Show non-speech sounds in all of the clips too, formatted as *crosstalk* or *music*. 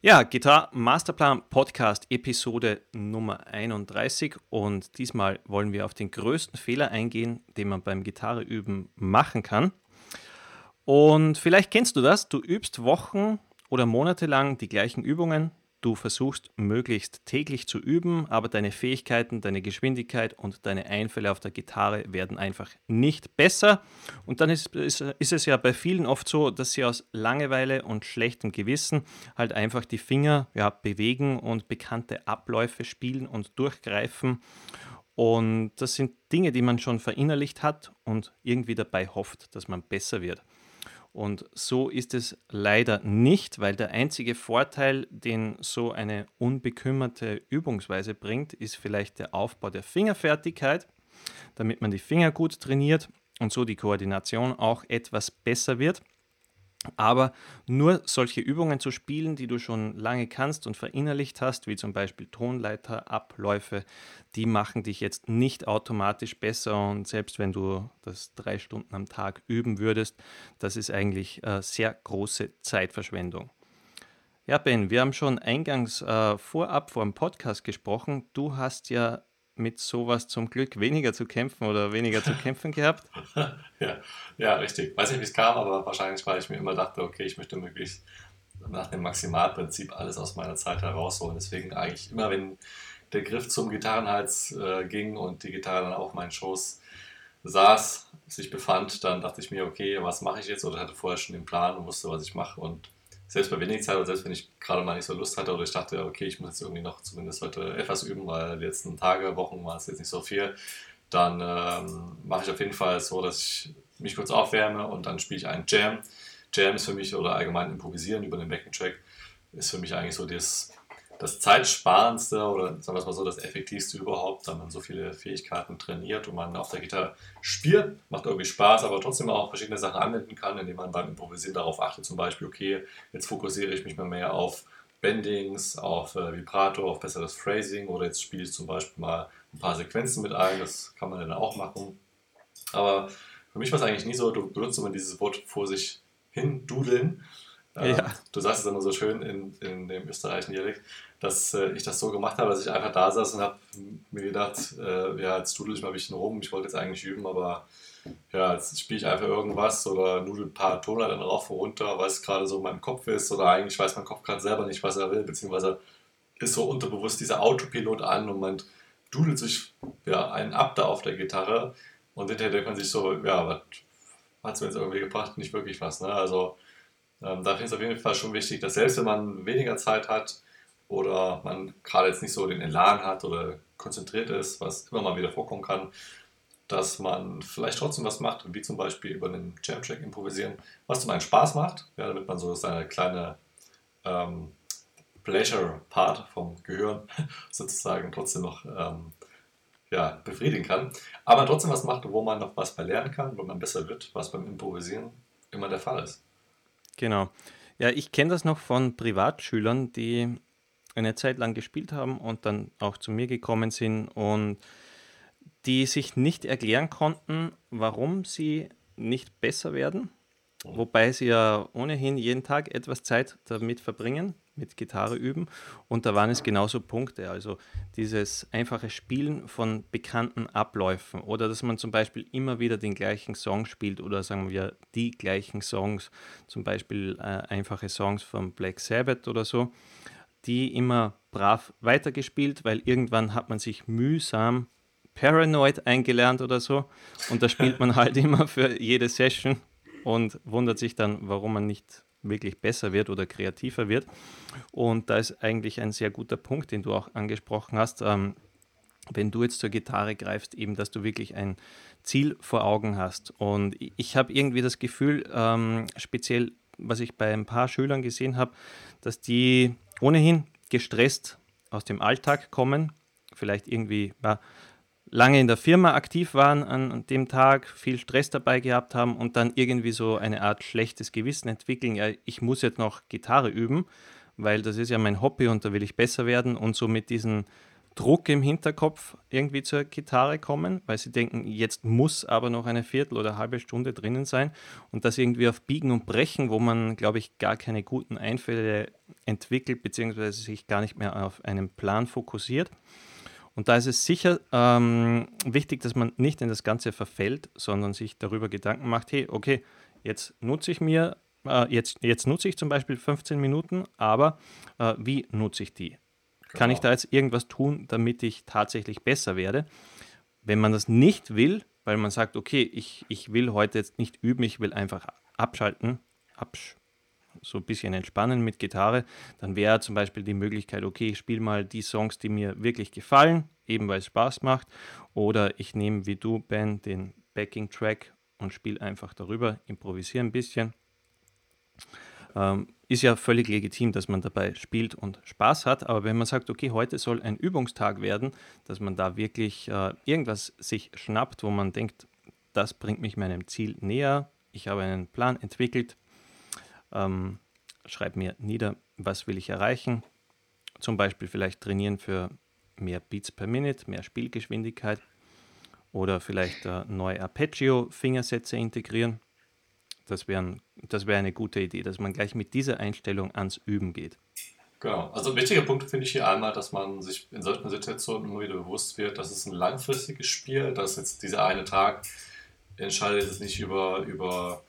Ja, Gitarre Masterplan Podcast Episode Nummer 31 und diesmal wollen wir auf den größten Fehler eingehen, den man beim Gitarreüben machen kann. Und vielleicht kennst du das, du übst Wochen oder Monate lang die gleichen Übungen, Du versuchst möglichst täglich zu üben, aber deine Fähigkeiten, deine Geschwindigkeit und deine Einfälle auf der Gitarre werden einfach nicht besser. Und dann ist, ist, ist, es ja bei vielen oft so, dass sie aus Langeweile und schlechtem Gewissen halt einfach die Finger ja, bewegen und bekannte Abläufe spielen und durchgreifen. Und das sind Dinge, die man schon verinnerlicht hat und irgendwie dabei hofft, dass man besser wird. Und so ist es leider nicht, weil der einzige Vorteil, den so eine unbekümmerte Übungsweise bringt, ist vielleicht der Aufbau der Fingerfertigkeit, damit man die Finger gut trainiert und so die Koordination auch etwas besser wird. Aber nur solche Übungen zu spielen, die du schon lange kannst und verinnerlicht hast, wie zum Beispiel Tonleiterabläufe, die machen dich jetzt nicht automatisch besser. Und selbst wenn du das drei Stunden am Tag üben würdest, das ist eigentlich äh, sehr große Zeitverschwendung. Ja, Ben, wir haben schon eingangs äh, vorab vor dem Podcast gesprochen. Du hast ja mit sowas zum Glück weniger zu kämpfen oder weniger zu kämpfen gehabt? *laughs* ja, ja, richtig. Weiß nicht, wie es kam, aber wahrscheinlich, weil ich mir immer dachte, okay, ich möchte möglichst nach dem Maximalprinzip alles aus meiner Zeit herausholen. Deswegen eigentlich immer, wenn der Griff zum Gitarrenhals äh, ging und die Gitarre dann auf meinen Schoß saß, sich befand, dann dachte ich mir, okay, was mache ich jetzt? Oder hatte vorher schon den Plan und wusste, was ich mache. Und selbst bei wenig Zeit oder selbst wenn ich gerade mal nicht so Lust hatte oder ich dachte, okay, ich muss jetzt irgendwie noch zumindest heute etwas üben, weil die letzten Tage, Wochen war es jetzt nicht so viel, dann ähm, mache ich auf jeden Fall so, dass ich mich kurz aufwärme und dann spiele ich einen Jam. Jam ist für mich oder allgemein improvisieren über den Backing-Track ist für mich eigentlich so das das zeitsparendste oder sagen wir es mal so, das effektivste überhaupt, da man so viele Fähigkeiten trainiert und man auf der Gitarre spielt, macht irgendwie Spaß, aber trotzdem auch verschiedene Sachen anwenden kann, indem man beim Improvisieren darauf achtet, zum Beispiel, okay, jetzt fokussiere ich mich mal mehr auf Bendings, auf äh, Vibrato, auf besseres Phrasing oder jetzt spiele ich zum Beispiel mal ein paar Sequenzen mit ein, das kann man dann auch machen. Aber für mich war es eigentlich nie so, du benutzt immer dieses Wort vor sich hin dudeln. Äh, ja. Du sagst es immer so schön in, in dem österreichischen Dialekt dass äh, ich das so gemacht habe, dass ich einfach da saß und habe mir gedacht, äh, ja, jetzt dudel ich mal ein bisschen rum. Ich wollte jetzt eigentlich üben, aber ja, jetzt spiele ich einfach irgendwas oder nudel ein paar Toner dann rauf und runter, weil es gerade so in meinem Kopf ist oder eigentlich weiß mein Kopf gerade selber nicht, was er will, beziehungsweise ist so unterbewusst dieser Autopilot an und man dudelt sich ja, einen ab da auf der Gitarre und hinterher denkt man sich so, ja, was hat es mir jetzt irgendwie gebracht? Nicht wirklich was. Ne? Also ähm, da finde ich es auf jeden Fall schon wichtig, dass selbst wenn man weniger Zeit hat, oder man gerade jetzt nicht so den Elan hat oder konzentriert ist, was immer mal wieder vorkommen kann, dass man vielleicht trotzdem was macht, wie zum Beispiel über einen Jam-Track improvisieren, was zum einen Spaß macht, ja, damit man so seine kleine ähm, Pleasure-Part vom Gehirn *laughs* sozusagen trotzdem noch ähm, ja, befriedigen kann, aber trotzdem was macht, wo man noch was bei kann, wo man besser wird, was beim Improvisieren immer der Fall ist. Genau. Ja, ich kenne das noch von Privatschülern, die eine Zeit lang gespielt haben und dann auch zu mir gekommen sind und die sich nicht erklären konnten, warum sie nicht besser werden, wobei sie ja ohnehin jeden Tag etwas Zeit damit verbringen, mit Gitarre üben. Und da waren es genauso Punkte. Also dieses einfache Spielen von bekannten Abläufen oder dass man zum Beispiel immer wieder den gleichen Song spielt oder sagen wir die gleichen Songs, zum Beispiel äh, einfache Songs von Black Sabbath oder so die immer brav weitergespielt, weil irgendwann hat man sich mühsam Paranoid eingelernt oder so. Und da spielt man halt *laughs* immer für jede Session und wundert sich dann, warum man nicht wirklich besser wird oder kreativer wird. Und da ist eigentlich ein sehr guter Punkt, den du auch angesprochen hast. Ähm, wenn du jetzt zur Gitarre greifst, eben, dass du wirklich ein Ziel vor Augen hast. Und ich habe irgendwie das Gefühl, ähm, speziell was ich bei ein paar Schülern gesehen habe, dass die ohnehin gestresst aus dem Alltag kommen, vielleicht irgendwie ja, lange in der Firma aktiv waren an, dem Tag, viel Stress dabei gehabt haben und dann irgendwie so eine Art schlechtes Gewissen entwickeln, ja, ich muss jetzt noch Gitarre üben, weil das ist ja mein Hobby und da will ich besser werden und so mit diesen Druck im Hinterkopf irgendwie zur Gitarre kommen, weil sie denken, jetzt muss aber noch eine Viertel oder eine halbe Stunde drinnen sein und das irgendwie auf Biegen und Brechen, wo man, glaube ich, gar keine guten Einfälle entwickelt, beziehungsweise sich gar nicht mehr auf einen Plan fokussiert. Und da ist es sicher ähm, wichtig, dass man nicht in das Ganze verfällt, sondern sich darüber Gedanken macht, hey, okay, jetzt nutze ich mir, äh, jetzt, jetzt nutze ich zum Beispiel 15 Minuten, aber äh, wie nutze ich die? Genau. Kann ich da jetzt irgendwas tun, damit ich tatsächlich besser werde? Wenn man das nicht will, weil man sagt, okay, ich, ich will heute jetzt nicht üben, ich will einfach abschalten, absch so ein bisschen entspannen mit Gitarre, dann wäre zum Beispiel die Möglichkeit, okay, ich spiele mal die Songs, die mir wirklich gefallen, eben weil es Spaß macht, oder ich nehme wie du, Ben, den Backing-Track und spiele einfach darüber, improvisiere ein bisschen. Ähm, ist ja völlig legitim, dass man dabei spielt und Spaß hat, aber wenn man sagt, okay, heute soll ein Übungstag werden, dass man da wirklich äh, irgendwas sich schnappt, wo man denkt, das bringt mich meinem Ziel näher, ich habe einen Plan entwickelt, ähm, schreib mir nieder, was will ich erreichen, zum Beispiel vielleicht trainieren für mehr Beats per Minute, mehr Spielgeschwindigkeit oder vielleicht äh, neue Arpeggio-Fingersätze integrieren das wäre das wär eine gute Idee, dass man gleich mit dieser Einstellung ans Üben geht. Genau. Also ein wichtiger Punkt finde ich hier einmal, dass man sich in solchen Situationen immer wieder bewusst wird, dass es ein langfristiges Spiel, dass jetzt dieser eine Tag entscheidet es nicht über, über,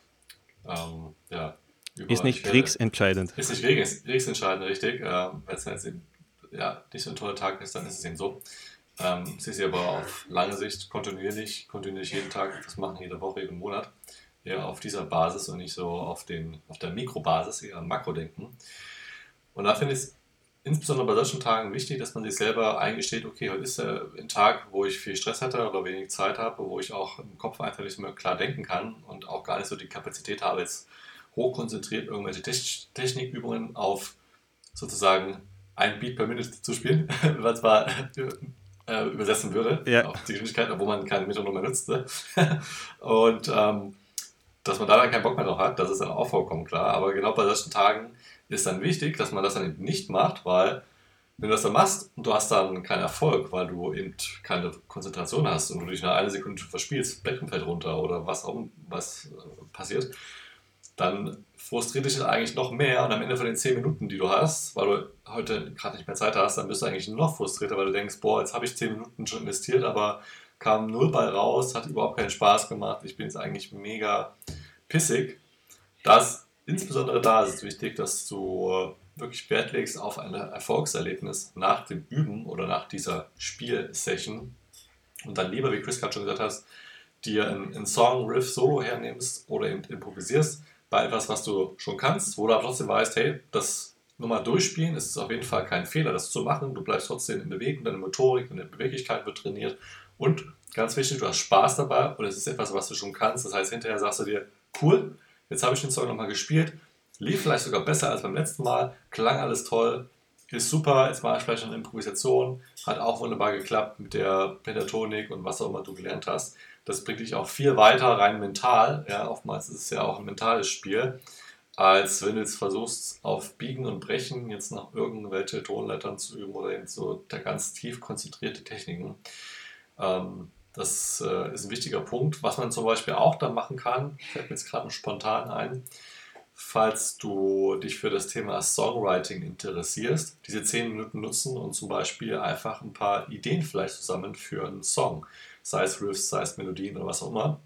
ähm, ja, über, ist nicht kriegsentscheidend. Ist nicht kriegs, kriegsentscheidend, richtig. Ähm, Wenn es jetzt eben, ja, nicht so ein toller Tag ist, dann ist es eben so. Ähm, es ist aber auf lange Sicht kontinuierlich, kontinuierlich jeden Tag das machen, jede Woche, jeden Monat eher auf dieser Basis und nicht so auf, den, auf der Mikrobasis, eher am Makrodenken. Und da finde ich es insbesondere bei solchen Tagen wichtig, dass man sich selber eingesteht, okay, heute ist ein Tag, wo ich viel Stress hatte oder wenig Zeit habe, wo ich auch im Kopf einfach nicht mehr klar denken kann und auch gar nicht so die Kapazität habe, jetzt hochkonzentriert irgendwelche Technikübungen auf sozusagen ein Beat per Minute zu spielen, *laughs* was zwar äh, übersetzen würde ja. auf die Geschwindigkeit, wo man keine Metronom mehr nutzt. Ne? *laughs* und ähm, dass man da dann keinen Bock mehr drauf hat, das ist dann auch vollkommen klar. Aber genau bei solchen Tagen ist dann wichtig, dass man das dann eben nicht macht, weil wenn du das dann machst und du hast dann keinen Erfolg, weil du eben keine Konzentration hast und du dich nach einer Sekunde verspielst, Becken fällt runter oder was auch was äh, passiert, dann frustriert dich das eigentlich noch mehr und am Ende von den 10 Minuten, die du hast, weil du heute gerade nicht mehr Zeit hast, dann bist du eigentlich noch frustrierter, weil du denkst, boah, jetzt habe ich 10 Minuten schon investiert, aber kam null bei raus, hat überhaupt keinen Spaß gemacht, ich bin jetzt eigentlich mega pissig. Das, insbesondere da ist es wichtig, dass du wirklich Wert legst auf ein Erfolgserlebnis nach dem Üben oder nach dieser Spielsession und dann lieber, wie Chris gerade schon gesagt hat, dir einen, Song, Riff, Solo hernimmst oder improvisierst bei etwas, was du schon kannst, wo du aber trotzdem weißt, hey, das nur mal durchspielen, ist auf jeden Fall kein Fehler, das zu machen. Du bleibst trotzdem in Bewegung, deine Motorik, deine Beweglichkeit wird trainiert und ganz wichtig, du hast Spaß dabei und es ist etwas, was du schon kannst. Das heißt, hinterher sagst du dir, cool, jetzt habe ich den Song nochmal gespielt, lief vielleicht sogar besser als beim letzten Mal, klang alles toll, ist super, jetzt mache ich vielleicht eine Improvisation, hat auch wunderbar geklappt mit der Pentatonik und was auch immer du gelernt hast. Das bringt dich auch viel weiter rein mental, ja, oftmals ist es ja auch ein mentales Spiel, als wenn du jetzt versuchst, auf Biegen und Brechen jetzt noch irgendwelche Tonleitern zu üben oder eben so der ganz tief konzentrierte Techniken. Ähm, das äh, ist ein wichtiger Punkt. Was man zum Beispiel auch dann machen kann, fällt mir jetzt gerade spontan ein, falls du dich für das Thema Songwriting interessierst, diese zehn Minuten nutzen und zum Beispiel einfach ein paar Ideen vielleicht zusammen für einen Song, sei es Riffs, sei es Melodien oder was auch immer.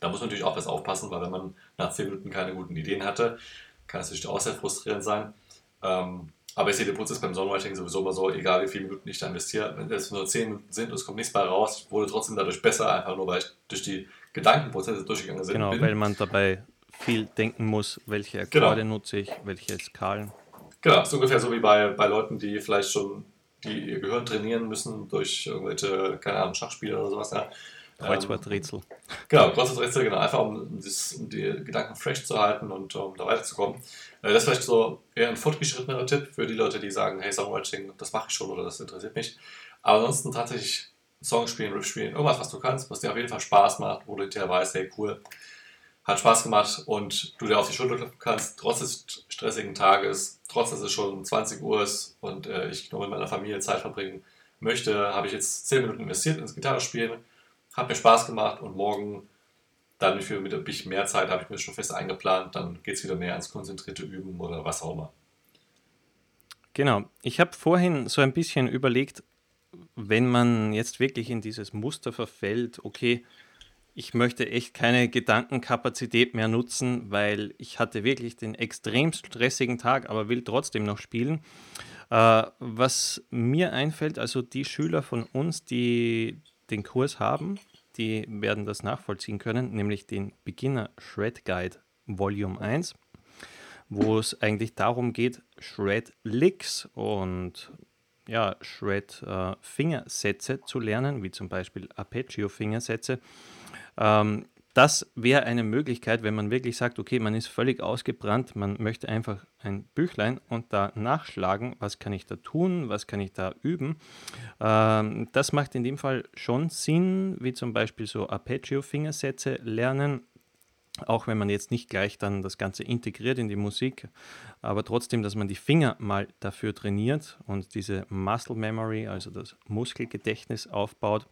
Da muss man natürlich auch was aufpassen, weil wenn man nach zehn Minuten keine guten Ideen hatte, kann es natürlich auch sehr frustrierend sein. Ähm, aber ich sehe den Prozess beim Songwriting sowieso immer so, egal wie viele Minuten ich da investiere, wenn es nur 10 Minuten sind und es kommt nichts bei raus, ich wurde trotzdem dadurch besser, einfach nur weil ich durch die Gedankenprozesse durchgegangen bin. Genau, weil man dabei viel denken muss, welche Akkorde genau. nutze ich, welche Skalen. Genau, so ungefähr so wie bei, bei Leuten, die vielleicht schon die ihr Gehirn trainieren müssen durch irgendwelche, keine Ahnung, Schachspiele oder sowas. Ja. Kreuzworträtsel. Ähm, genau, Kreuzworträtsel, genau, einfach um, das, um, die Gedanken fresh zu halten und um da weiterzukommen. Äh, das ist vielleicht so eher ein fortgeschrittener Tipp für die Leute, die sagen, hey, Songwriting, das mache ich schon oder das interessiert mich. Aber ansonsten tatsächlich Song spielen, Riff spielen, irgendwas, was du kannst, was dir auf jeden Fall Spaß macht, wo du hinterher weißt, hey, cool, hat Spaß gemacht und du dir auf die Schulter klopfen kannst, trotz des stressigen Tages, trotz dass es schon 20 Uhr ist und äh, ich nur mit meiner Familie Zeit verbringen möchte, habe ich jetzt 10 Minuten investiert ins Gitarrespielen, hat mir Spaß gemacht und morgen dann für ein bisschen mehr Zeit habe ich mir schon fest eingeplant, dann geht es wieder mehr ins konzentrierte Üben oder was auch immer. Genau. Ich habe vorhin so ein bisschen überlegt, wenn man jetzt wirklich in dieses Muster verfällt, okay, ich möchte echt keine Gedankenkapazität mehr nutzen, weil ich hatte wirklich den extrem stressigen Tag, aber will trotzdem noch spielen. Äh, was mir einfällt, also die Schüler von uns, die den Kurs haben, die werden das nachvollziehen können, nämlich den Beginner Shred Guide Volume 1, wo es eigentlich darum geht, Shred Licks und ja, Shred äh, Fingersätze zu lernen, wie zum Beispiel Arpeggio Fingersätze. Ähm, das wäre eine Möglichkeit, wenn man wirklich sagt, okay, man ist völlig ausgebrannt, man möchte einfach ein Büchlein und da nachschlagen, was kann ich da tun, was kann ich da üben. Ähm, das macht in dem Fall schon Sinn, wie zum Beispiel so Arpeggio-Fingersätze lernen, auch wenn man jetzt nicht gleich dann das Ganze integriert in die Musik, aber trotzdem, dass man die Finger mal dafür trainiert und diese Muscle Memory, also das Muskelgedächtnis aufbaut.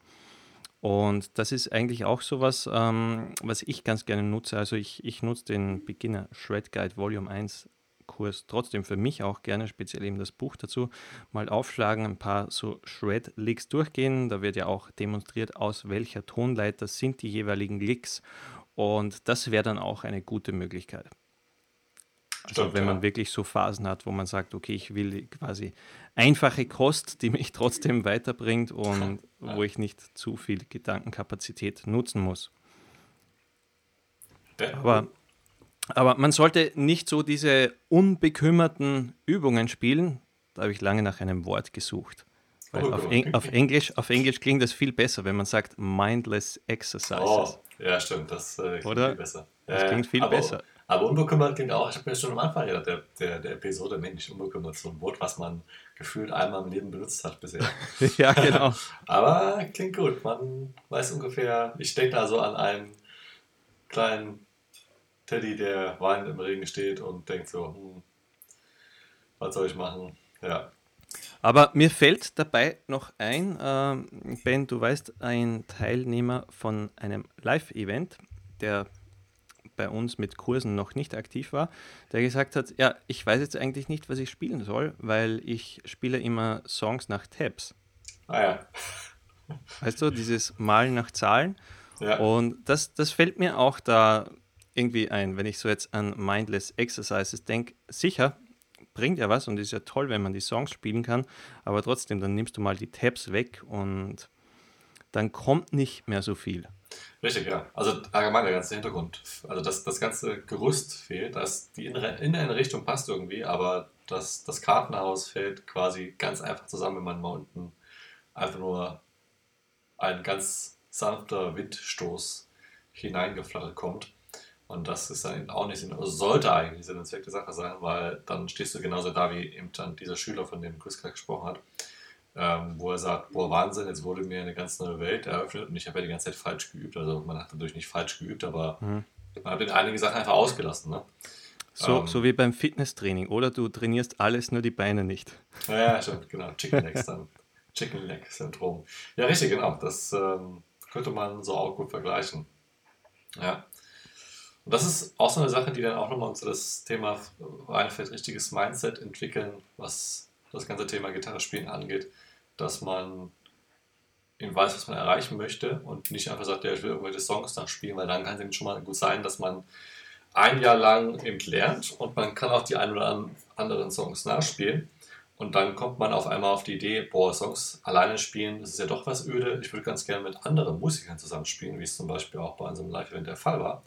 Und das ist eigentlich auch so was, ähm, was ich ganz gerne nutze. Also ich, ich nutze den Beginner Shred Guide Volume 1 Kurs trotzdem für mich auch gerne, speziell eben das Buch dazu, mal aufschlagen, ein paar so Shred-Licks durchgehen. Da wird ja auch demonstriert, aus welcher Tonleiter sind die jeweiligen Licks. Und das wäre dann auch eine gute Möglichkeit. Also Stimmt, wenn man ja. wirklich so Phasen hat, wo man sagt, okay, ich will quasi einfache Kost, die mich *laughs* trotzdem weiterbringt und ja. wo ich nicht zu viel Gedankenkapazität nutzen muss. Aber, aber man sollte nicht so diese unbekümmerten Übungen spielen. Da habe ich lange nach einem Wort gesucht. Weil oh, auf, Eng auf, Englisch, auf Englisch klingt das viel besser, wenn man sagt mindless exercises. Oh, ja, stimmt, das äh, klingt Oder? viel besser. Das klingt viel aber, besser. Aber unbekümmert klingt auch, ich habe mir schon am Anfang gedacht, der, der, der Episode, Mensch, unbekümmert, so ein Wort, was man gefühlt einmal im Leben benutzt hat bisher. *laughs* ja, genau. *laughs* aber klingt gut, man weiß ungefähr, ich denke da so an einen kleinen Teddy, der weinend im Regen steht und denkt so, hm, was soll ich machen? Ja. Aber mir fällt dabei noch ein, äh, Ben, du weißt, ein Teilnehmer von einem Live-Event, der bei uns mit Kursen noch nicht aktiv war, der gesagt hat, ja, ich weiß jetzt eigentlich nicht, was ich spielen soll, weil ich spiele immer Songs nach Tabs. Ah ja. Weißt du, dieses Malen nach Zahlen. Ja. Und das, das fällt mir auch da irgendwie ein, wenn ich so jetzt an Mindless Exercises denke. Sicher, bringt ja was und ist ja toll, wenn man die Songs spielen kann, aber trotzdem, dann nimmst du mal die Tabs weg und dann kommt nicht mehr so viel. Richtig, ja. Also allgemein der ganze Hintergrund. Also das, das ganze Gerüst fehlt. Das, die innere, innere Richtung passt irgendwie, aber das, das Kartenhaus fällt quasi ganz einfach zusammen, wenn man mal unten einfach nur ein ganz sanfter Windstoß hineingeflattert kommt. Und das ist dann auch nicht Sinn, also sollte eigentlich Sinn und Zweck der Sache sein, weil dann stehst du genauso da, wie eben dann dieser Schüler, von dem Chris gerade gesprochen hat ähm, wo er sagt, boah, Wahnsinn, jetzt wurde mir eine ganz neue Welt eröffnet und ich habe ja die ganze Zeit falsch geübt. Also man hat natürlich nicht falsch geübt, aber mhm. man hat in einige Sachen einfach ausgelassen. Ne? So, ähm, so wie beim Fitnesstraining, oder? Du trainierst alles, nur die Beine nicht. Ja, ja stimmt, genau. Chicken Legs dann. Chicken Leg Syndrom. Ja, richtig, genau. Das ähm, könnte man so auch gut vergleichen. Ja. Und das ist auch so eine Sache, die dann auch nochmal unter das Thema reinfällt, richtiges Mindset entwickeln, was das ganze Thema Gitarre spielen angeht dass man eben weiß, was man erreichen möchte und nicht einfach sagt, ja, ich will irgendwelche Songs nachspielen, weil dann kann es eben schon mal gut sein, dass man ein Jahr lang eben lernt und man kann auch die ein oder anderen Songs nachspielen. Und dann kommt man auf einmal auf die Idee, boah, Songs alleine spielen, das ist ja doch was öde. Ich würde ganz gerne mit anderen Musikern zusammenspielen, wie es zum Beispiel auch bei unserem Live-Event der Fall war.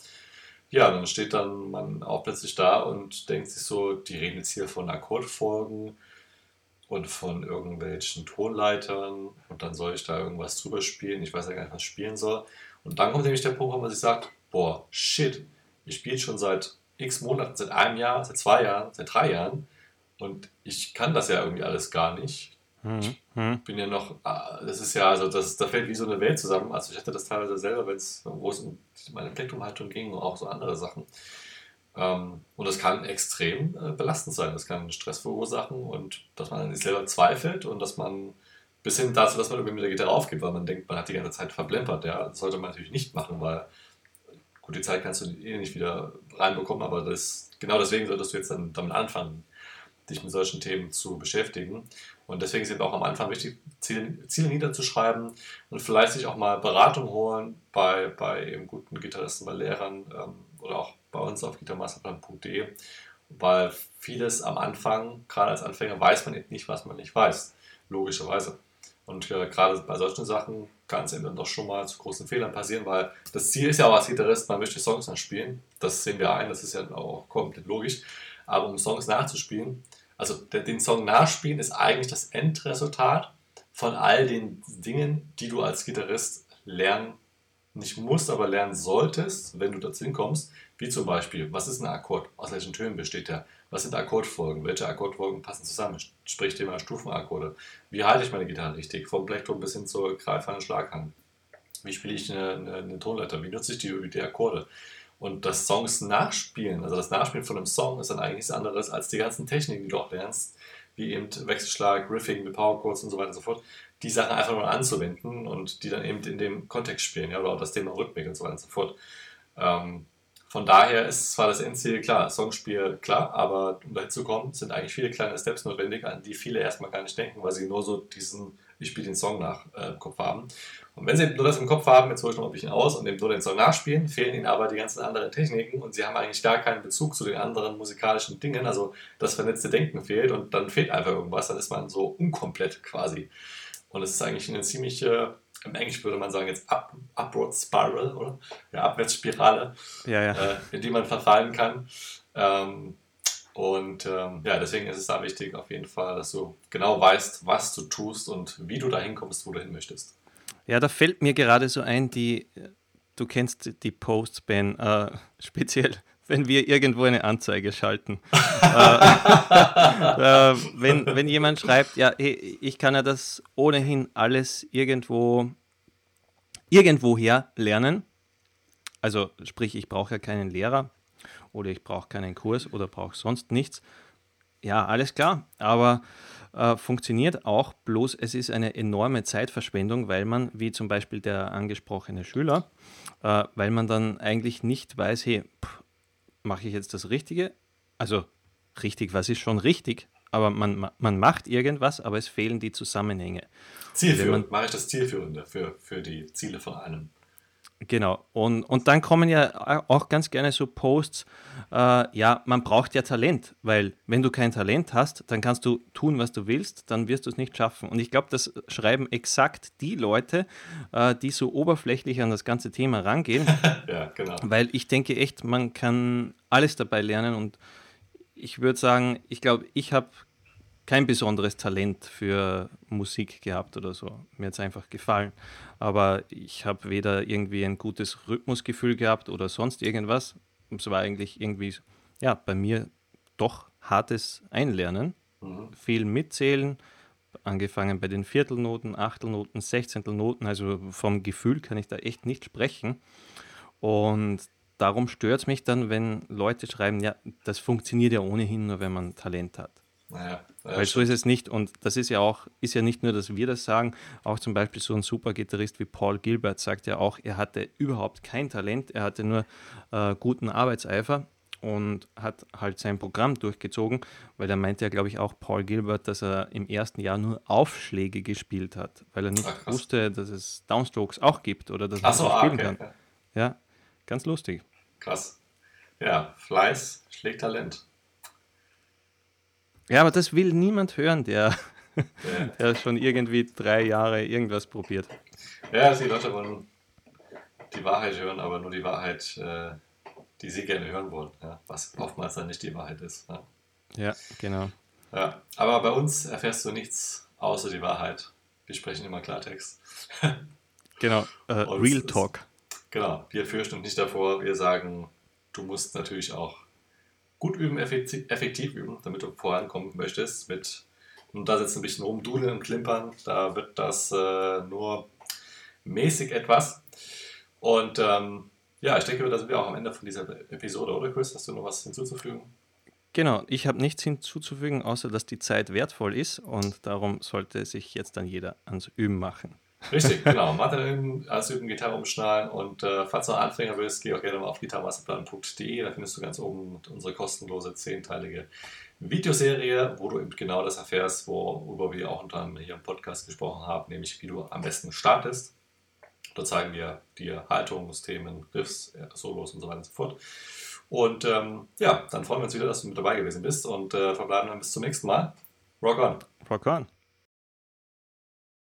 Ja, dann steht dann man auch plötzlich da und denkt sich so, die reden jetzt hier von Akkordfolgen, und von irgendwelchen Tonleitern und dann soll ich da irgendwas drüber spielen. Ich weiß ja gar nicht, was ich spielen soll. Und dann kommt nämlich der Punkt, wo man sich sagt, boah, shit, ich spiele schon seit x Monaten, seit einem Jahr, seit zwei Jahren, seit drei Jahren und ich kann das ja irgendwie alles gar nicht. Mhm. Ich bin ja noch, ah, das ist ja, also das, da fällt wie so eine Welt zusammen. Also ich hatte das teilweise selber, wenn es, wo es um meine Plektrumhaltung ging und auch so andere Sachen. Ähm, und das kann extrem äh, belastend sein. Das kann Stress verursachen und dass man an sich selber zweifelt und dass man bis hin dazu, dass man irgendwie mit der Gitarre aufgibt, weil man denkt, man hat die ganze Zeit verblempert. Ja, das sollte man natürlich nicht machen, weil gut, die Zeit kannst du eh nicht wieder reinbekommen, aber das, genau deswegen solltest du jetzt dann damit anfangen, dich mit solchen Themen zu beschäftigen. Und deswegen ist es auch am Anfang wichtig, Ziele, Ziele, niederzuschreiben und vielleicht sich auch mal Beratung holen bei, bei eben guten Gitarristen, bei Lehrern ähm, oder auch bei uns auf gitarmasterplan.de, weil vieles am Anfang, gerade als Anfänger, weiß man eben nicht, was man nicht weiß, logischerweise. Und äh, gerade bei solchen Sachen kann es eben dann doch schon mal zu großen Fehlern passieren, weil das Ziel ist ja auch als Gitarrist, man möchte Songs nachspielen. Das sehen wir ein, das ist ja auch komplett logisch. Aber um Songs nachzuspielen, also den Song nachspielen ist eigentlich das Endresultat von all den Dingen, die du als Gitarrist lernen, nicht musst, aber lernen solltest, wenn du dazu hinkommst. Wie zum Beispiel, was ist ein Akkord? Aus welchen Tönen besteht der? Was sind Akkordfolgen? Welche Akkordfolgen passen zusammen? Sprich Thema Stufenakkorde. Wie halte ich meine Gitarre richtig? Vom Blechton bis hin zur greifenden Schlaghand. Wie spiele ich eine, eine, eine, Tonleiter? Wie nutze ich die, die Akkorde? Und das Songs nachspielen, also das Nachspielen von einem Song ist dann eigentlich nichts anderes als die ganzen Techniken, die du auch lernst, wie eben Wechselschlag, Riffing mit Powerchords und so weiter und so fort, die Sachen einfach nur anzuwenden und die dann eben in dem Kontext spielen, ja, oder auch das Thema Rhythmik und so weiter und so fort. Ähm, von daher ist zwar das Endziel klar, Songspiel klar, aber um dahin zu kommen, sind eigentlich viele kleine Steps notwendig, an die viele erstmal gar nicht denken, weil sie nur so diesen, ich spiele den Song nach äh, im Kopf haben. Und wenn sie nur das im Kopf haben, jetzt hole ich noch ein bisschen aus und eben nur den Song nachspielen, fehlen ihnen aber die ganzen anderen Techniken und sie haben eigentlich gar keinen Bezug zu den anderen musikalischen Dingen. Also das vernetzte Denken fehlt und dann fehlt einfach irgendwas, dann ist man so unkomplett quasi. Und es ist eigentlich eine ziemliche im Englisch würde man sagen jetzt up, Upward Spiral, oder? Ja, Abwärtsspirale, ja, ja. Äh, in die man verfallen kann. Ähm, und ähm, ja, deswegen ist es da wichtig auf jeden Fall, dass du genau weißt, was du tust und wie du dahin kommst, wo du hin möchtest. Ja, da fällt mir gerade so ein, die, du kennst die Posts, Ben, äh, *laughs* speziell wenn wir irgendwo eine Anzeige schalten. *laughs* äh, äh, wenn, wenn jemand schreibt, ja, hey, ich kann ja das ohnehin alles irgendwo, irgendwoher lernen. Also sprich, ich brauche ja keinen Lehrer oder ich brauche keinen Kurs oder brauche sonst nichts. Ja, alles klar, aber äh, funktioniert auch, bloß es ist eine enorme Zeitverschwendung, weil man, wie zum Beispiel der angesprochene Schüler, äh, weil man dann eigentlich nicht weiß, hey, pff, mache ich jetzt das Richtige? Also richtig, was ist schon richtig? Aber man, man macht irgendwas, aber es fehlen die Zusammenhänge. Zielführend, mache ich das Zielführende für, für die Ziele von einem. Genau. Und, und dann kommen ja auch ganz gerne so Posts, äh, ja, man braucht ja Talent, weil wenn du kein Talent hast, dann kannst du tun, was du willst, dann wirst du es nicht schaffen. Und ich glaube, das schreiben exakt die Leute, äh, die so oberflächlich an das ganze Thema rangehen. *laughs* ja, genau. Weil ich denke echt, man kann alles dabei lernen und ich würde sagen, ich glaube, ich habe kein besonderes Talent für Musik gehabt oder so. Mir hat es einfach gefallen. Aber ich habe weder irgendwie ein gutes Rhythmusgefühl gehabt oder sonst irgendwas. Es war eigentlich irgendwie, ja, bei mir doch hartes Einlernen. Mhm. Viel mitzählen, angefangen bei den Viertelnoten, Achtelnoten, Sechzehntelnoten. Also vom Gefühl kann ich da echt nicht sprechen. Und darum stört es mich dann, wenn Leute schreiben, ja, das funktioniert ja ohnehin nur, wenn man Talent hat. Naja, Weil so ist es nicht. Und das ist ja auch, ist ja nicht nur, dass wir das sagen, auch zum Beispiel so ein super Gitarrist wie Paul Gilbert sagt ja auch, er hatte überhaupt kein Talent, er hatte nur äh, guten Arbeitseifer und hat halt sein Programm durchgezogen, weil er meinte ja, glaube ich, auch Paul Gilbert, dass er im ersten Jahr nur Aufschläge gespielt hat, weil er nicht Ach, wusste, dass es Downstrokes auch gibt oder dass man so, ah, spielen okay. kann. Ja, ganz lustig. Krass. Ja, Fleiß schlägt Talent. Ja, aber das will niemand hören, der, der schon irgendwie drei Jahre irgendwas probiert. Ja, die Leute wollen die Wahrheit hören, aber nur die Wahrheit, äh, die sie gerne hören wollen, ja? was oftmals dann nicht die Wahrheit ist. Ja, ja genau. Ja, aber bei uns erfährst du nichts außer die Wahrheit. Wir sprechen immer Klartext. genau, äh, Real Talk. Genau, wir fürchten nicht davor, wir sagen, du musst natürlich auch gut üben, effektiv, üben, damit du vorankommen möchtest. Mit, und da sitzt ein bisschen rumdudeln und klimpern, da wird das äh, nur mäßig etwas. Und ähm, ja, ich denke, da sind wir auch am Ende von dieser Episode, oder Chris? Hast du noch was hinzuzufügen? Genau, ich habe nichts hinzuzufügen, außer dass die Zeit wertvoll ist und darum sollte sich jetzt dann jeder ans Üben machen. Richtig, genau. Mathe als Üben, Gitarre umschnallen und äh, falls du Anfänger bist, geh auch gerne mal auf gitarremasterplan.de, da findest du ganz oben unsere kostenlose zehnteilige Videoserie, wo du eben genau das erfährst, worüber wir auch unter anderem hier im Podcast gesprochen haben, nämlich wie du am besten startest. Da zeigen wir dir Haltungsthemen, Riffs, Solos und so weiter und so fort. Und ähm, ja, dann freuen wir uns wieder, dass du mit dabei gewesen bist und äh, verbleiben dann bis zum nächsten Mal. Rock on! Rock on!